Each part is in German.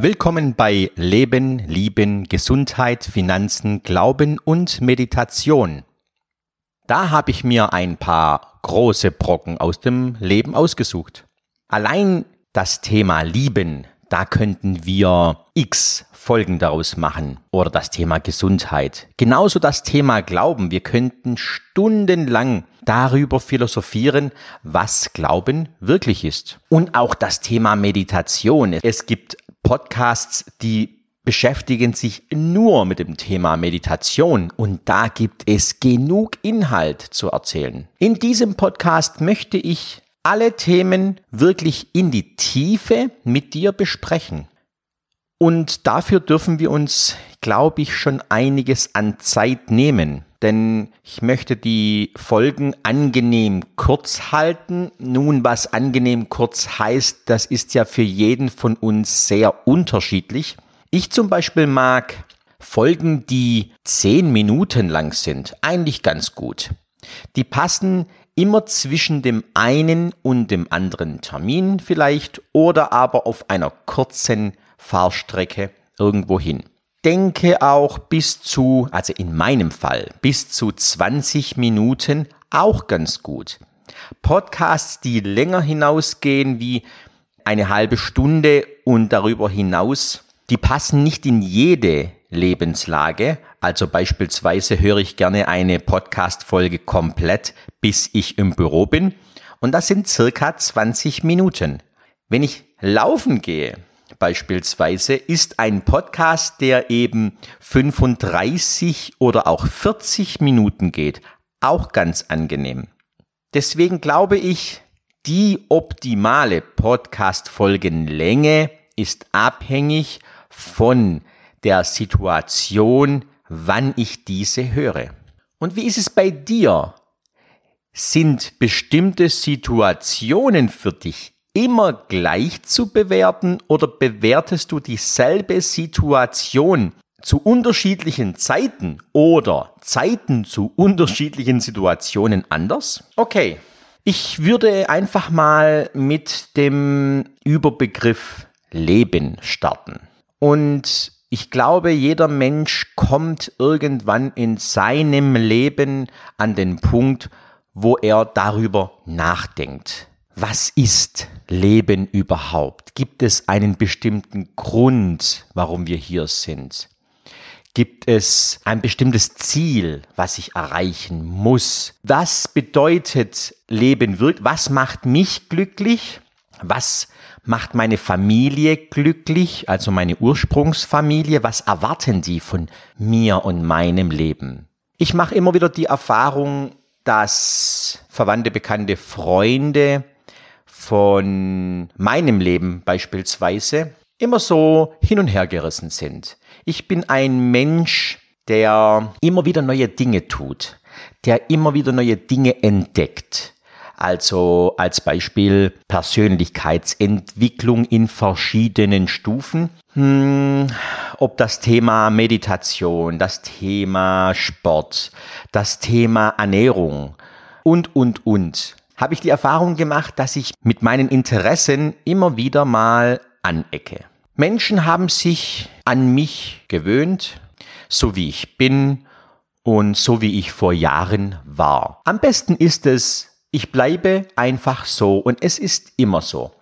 Willkommen bei Leben, Lieben, Gesundheit, Finanzen, Glauben und Meditation. Da habe ich mir ein paar große Brocken aus dem Leben ausgesucht. Allein das Thema Lieben, da könnten wir x Folgen daraus machen. Oder das Thema Gesundheit. Genauso das Thema Glauben. Wir könnten stundenlang darüber philosophieren, was Glauben wirklich ist. Und auch das Thema Meditation. Es gibt Podcasts, die beschäftigen sich nur mit dem Thema Meditation und da gibt es genug Inhalt zu erzählen. In diesem Podcast möchte ich alle Themen wirklich in die Tiefe mit dir besprechen. Und dafür dürfen wir uns, glaube ich, schon einiges an Zeit nehmen. Denn ich möchte die Folgen angenehm kurz halten. Nun, was angenehm kurz heißt, das ist ja für jeden von uns sehr unterschiedlich. Ich zum Beispiel mag Folgen, die zehn Minuten lang sind, eigentlich ganz gut. Die passen immer zwischen dem einen und dem anderen Termin vielleicht oder aber auf einer kurzen Fahrstrecke irgendwo hin. Denke auch bis zu, also in meinem Fall, bis zu 20 Minuten auch ganz gut. Podcasts, die länger hinausgehen wie eine halbe Stunde und darüber hinaus, die passen nicht in jede Lebenslage. Also beispielsweise höre ich gerne eine Podcast-Folge komplett, bis ich im Büro bin. Und das sind circa 20 Minuten. Wenn ich laufen gehe, beispielsweise, ist ein Podcast, der eben 35 oder auch 40 Minuten geht, auch ganz angenehm. Deswegen glaube ich, die optimale Podcast-Folgenlänge ist abhängig von der Situation, wann ich diese höre. Und wie ist es bei dir? Sind bestimmte Situationen für dich immer gleich zu bewerten oder bewertest du dieselbe Situation zu unterschiedlichen Zeiten oder Zeiten zu unterschiedlichen Situationen anders? Okay, ich würde einfach mal mit dem Überbegriff Leben starten. Und ich glaube, jeder Mensch kommt irgendwann in seinem Leben an den Punkt, wo er darüber nachdenkt. Was ist Leben überhaupt? Gibt es einen bestimmten Grund, warum wir hier sind? Gibt es ein bestimmtes Ziel, was ich erreichen muss? Was bedeutet Leben wirklich? Was macht mich glücklich? Was macht meine Familie glücklich, also meine Ursprungsfamilie? Was erwarten die von mir und meinem Leben? Ich mache immer wieder die Erfahrung, dass Verwandte, Bekannte, Freunde von meinem Leben beispielsweise immer so hin und her gerissen sind. Ich bin ein Mensch, der immer wieder neue Dinge tut, der immer wieder neue Dinge entdeckt. Also als Beispiel Persönlichkeitsentwicklung in verschiedenen Stufen. Hm, ob das Thema Meditation, das Thema Sport, das Thema Ernährung und, und, und habe ich die Erfahrung gemacht, dass ich mit meinen Interessen immer wieder mal anecke. Menschen haben sich an mich gewöhnt, so wie ich bin und so wie ich vor Jahren war. Am besten ist es, ich bleibe einfach so und es ist immer so.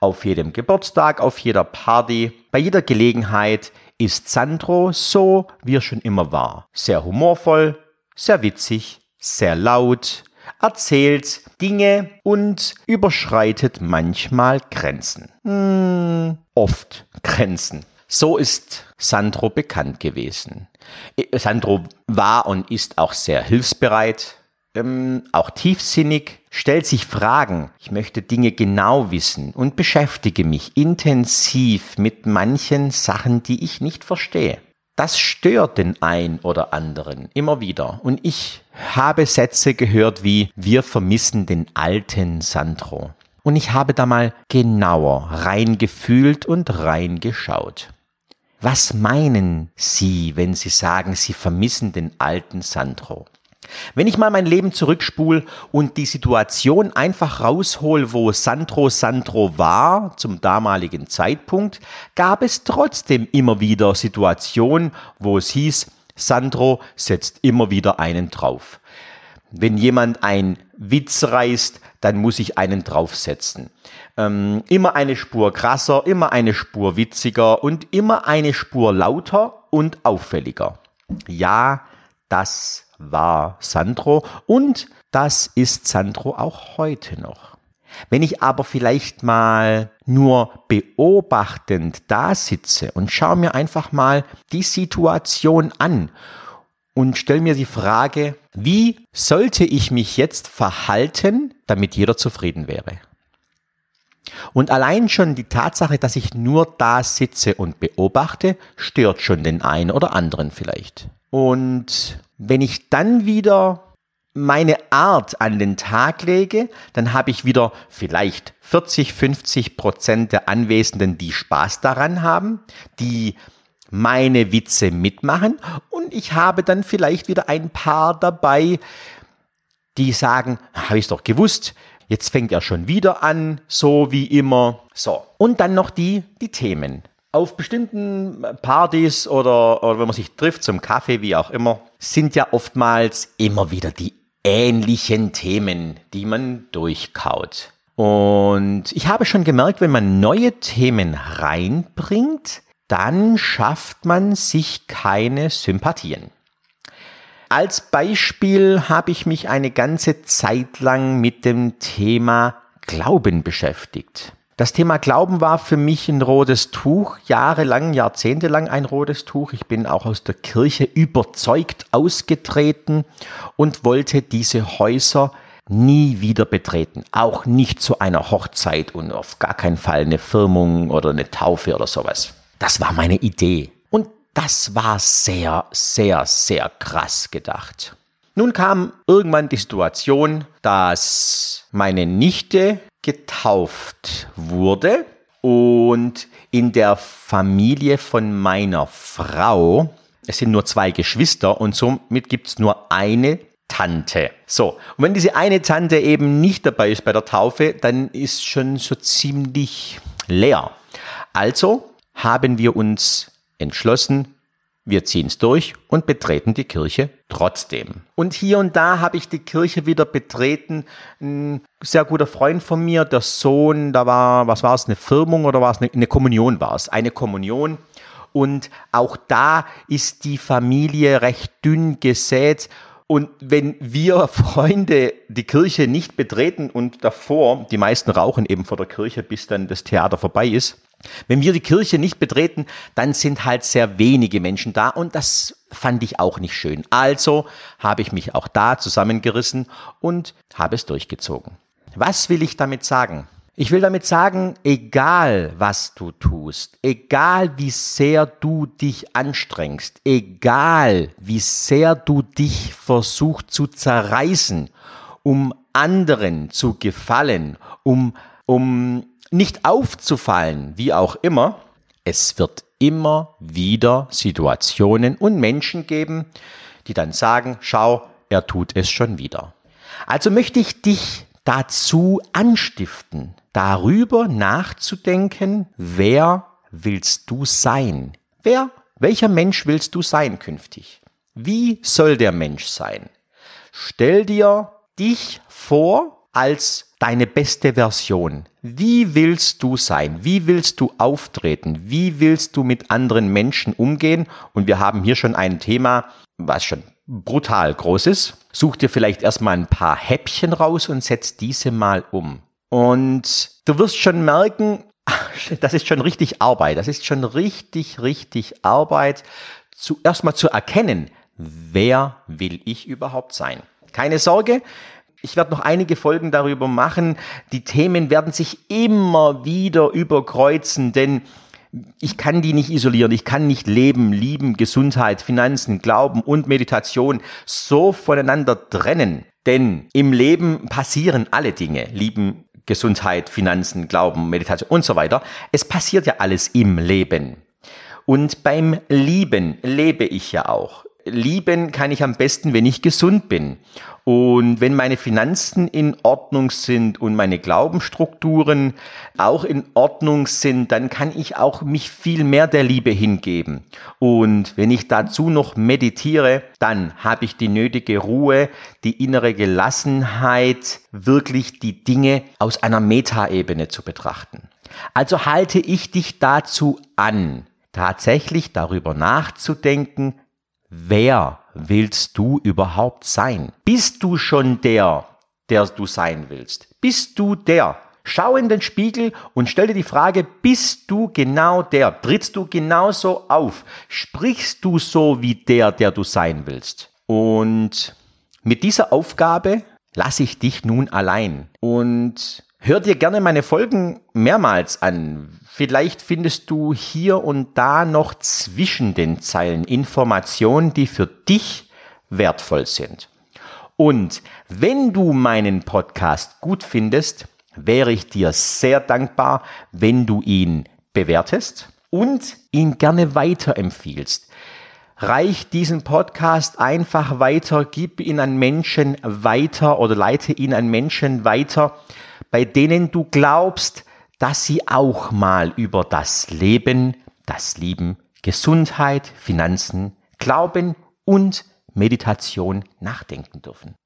Auf jedem Geburtstag, auf jeder Party, bei jeder Gelegenheit ist Sandro so, wie er schon immer war. Sehr humorvoll, sehr witzig, sehr laut, erzählt Dinge und überschreitet manchmal Grenzen. Hm, oft Grenzen. So ist Sandro bekannt gewesen. Äh, Sandro war und ist auch sehr hilfsbereit, ähm, auch tiefsinnig, stellt sich Fragen. Ich möchte Dinge genau wissen und beschäftige mich intensiv mit manchen Sachen, die ich nicht verstehe. Das stört den ein oder anderen immer wieder. Und ich habe Sätze gehört wie, wir vermissen den alten Sandro. Und ich habe da mal genauer reingefühlt und reingeschaut. Was meinen Sie, wenn Sie sagen, Sie vermissen den alten Sandro? Wenn ich mal mein Leben zurückspule und die Situation einfach raushol, wo Sandro Sandro war zum damaligen Zeitpunkt, gab es trotzdem immer wieder Situationen, wo es hieß, Sandro setzt immer wieder einen drauf. Wenn jemand ein Witz reißt, dann muss ich einen draufsetzen. Ähm, immer eine Spur krasser, immer eine Spur witziger und immer eine Spur lauter und auffälliger. Ja, das war Sandro und das ist Sandro auch heute noch. Wenn ich aber vielleicht mal nur beobachtend da sitze und schaue mir einfach mal die Situation an und stelle mir die Frage, wie sollte ich mich jetzt verhalten, damit jeder zufrieden wäre? Und allein schon die Tatsache, dass ich nur da sitze und beobachte, stört schon den einen oder anderen vielleicht. Und wenn ich dann wieder meine Art an den Tag lege, dann habe ich wieder vielleicht 40, 50 Prozent der Anwesenden, die Spaß daran haben, die meine Witze mitmachen und ich habe dann vielleicht wieder ein paar dabei, die sagen, habe ich doch gewusst, jetzt fängt er schon wieder an, so wie immer. So. Und dann noch die, die Themen. Auf bestimmten Partys oder, oder wenn man sich trifft zum Kaffee, wie auch immer, sind ja oftmals immer wieder die ähnlichen Themen, die man durchkaut. Und ich habe schon gemerkt, wenn man neue Themen reinbringt, dann schafft man sich keine Sympathien. Als Beispiel habe ich mich eine ganze Zeit lang mit dem Thema Glauben beschäftigt. Das Thema Glauben war für mich ein rotes Tuch, jahrelang, jahrzehntelang ein rotes Tuch. Ich bin auch aus der Kirche überzeugt ausgetreten und wollte diese Häuser nie wieder betreten. Auch nicht zu einer Hochzeit und auf gar keinen Fall eine Firmung oder eine Taufe oder sowas. Das war meine Idee. Und das war sehr, sehr, sehr krass gedacht. Nun kam irgendwann die Situation, dass meine Nichte getauft wurde und in der Familie von meiner Frau, es sind nur zwei Geschwister und somit gibt es nur eine Tante. So, und wenn diese eine Tante eben nicht dabei ist bei der Taufe, dann ist schon so ziemlich leer. Also haben wir uns entschlossen, wir ziehen es durch und betreten die Kirche trotzdem. Und hier und da habe ich die Kirche wieder betreten. Ein sehr guter Freund von mir, der Sohn, da war, was war es, eine Firmung oder war es eine, eine Kommunion war es? Eine Kommunion. Und auch da ist die Familie recht dünn gesät. Und wenn wir Freunde die Kirche nicht betreten und davor, die meisten rauchen eben vor der Kirche, bis dann das Theater vorbei ist, wenn wir die Kirche nicht betreten, dann sind halt sehr wenige Menschen da und das fand ich auch nicht schön. Also habe ich mich auch da zusammengerissen und habe es durchgezogen. Was will ich damit sagen? Ich will damit sagen, egal was du tust, egal wie sehr du dich anstrengst, egal wie sehr du dich versuchst zu zerreißen, um anderen zu gefallen, um, um nicht aufzufallen, wie auch immer, es wird immer wieder Situationen und Menschen geben, die dann sagen, schau, er tut es schon wieder. Also möchte ich dich dazu anstiften, darüber nachzudenken, wer willst du sein? Wer, welcher Mensch willst du sein künftig? Wie soll der Mensch sein? Stell dir dich vor als deine beste Version. Wie willst du sein? Wie willst du auftreten? Wie willst du mit anderen Menschen umgehen? Und wir haben hier schon ein Thema, was schon brutal groß ist. Such dir vielleicht erstmal ein paar Häppchen raus und setz diese mal um. Und du wirst schon merken, das ist schon richtig Arbeit. Das ist schon richtig, richtig Arbeit, zu, erstmal zu erkennen, wer will ich überhaupt sein. Keine Sorge, ich werde noch einige Folgen darüber machen. Die Themen werden sich immer wieder überkreuzen, denn ich kann die nicht isolieren. Ich kann nicht Leben, Lieben, Gesundheit, Finanzen, Glauben und Meditation so voneinander trennen. Denn im Leben passieren alle Dinge. Lieben, Gesundheit, Finanzen, Glauben, Meditation und so weiter. Es passiert ja alles im Leben. Und beim Lieben lebe ich ja auch. Lieben kann ich am besten, wenn ich gesund bin. Und wenn meine Finanzen in Ordnung sind und meine Glaubensstrukturen auch in Ordnung sind, dann kann ich auch mich viel mehr der Liebe hingeben. Und wenn ich dazu noch meditiere, dann habe ich die nötige Ruhe, die innere Gelassenheit, wirklich die Dinge aus einer Metaebene zu betrachten. Also halte ich dich dazu an, tatsächlich darüber nachzudenken, wer willst du überhaupt sein? Bist du schon der, der du sein willst? Bist du der? Schau in den Spiegel und stell dir die Frage, bist du genau der? Trittst du genauso auf? Sprichst du so wie der, der du sein willst? Und mit dieser Aufgabe lasse ich dich nun allein. Und hör dir gerne meine Folgen mehrmals an. Vielleicht findest du hier und da noch zwischen den Zeilen Informationen, die für dich wertvoll sind. Und wenn du meinen Podcast gut findest, wäre ich dir sehr dankbar, wenn du ihn bewertest und ihn gerne weiterempfiehlst. Reich diesen Podcast einfach weiter, gib ihn an Menschen weiter oder leite ihn an Menschen weiter, bei denen du glaubst, dass sie auch mal über das Leben, das Lieben, Gesundheit, Finanzen, Glauben und Meditation nachdenken dürfen.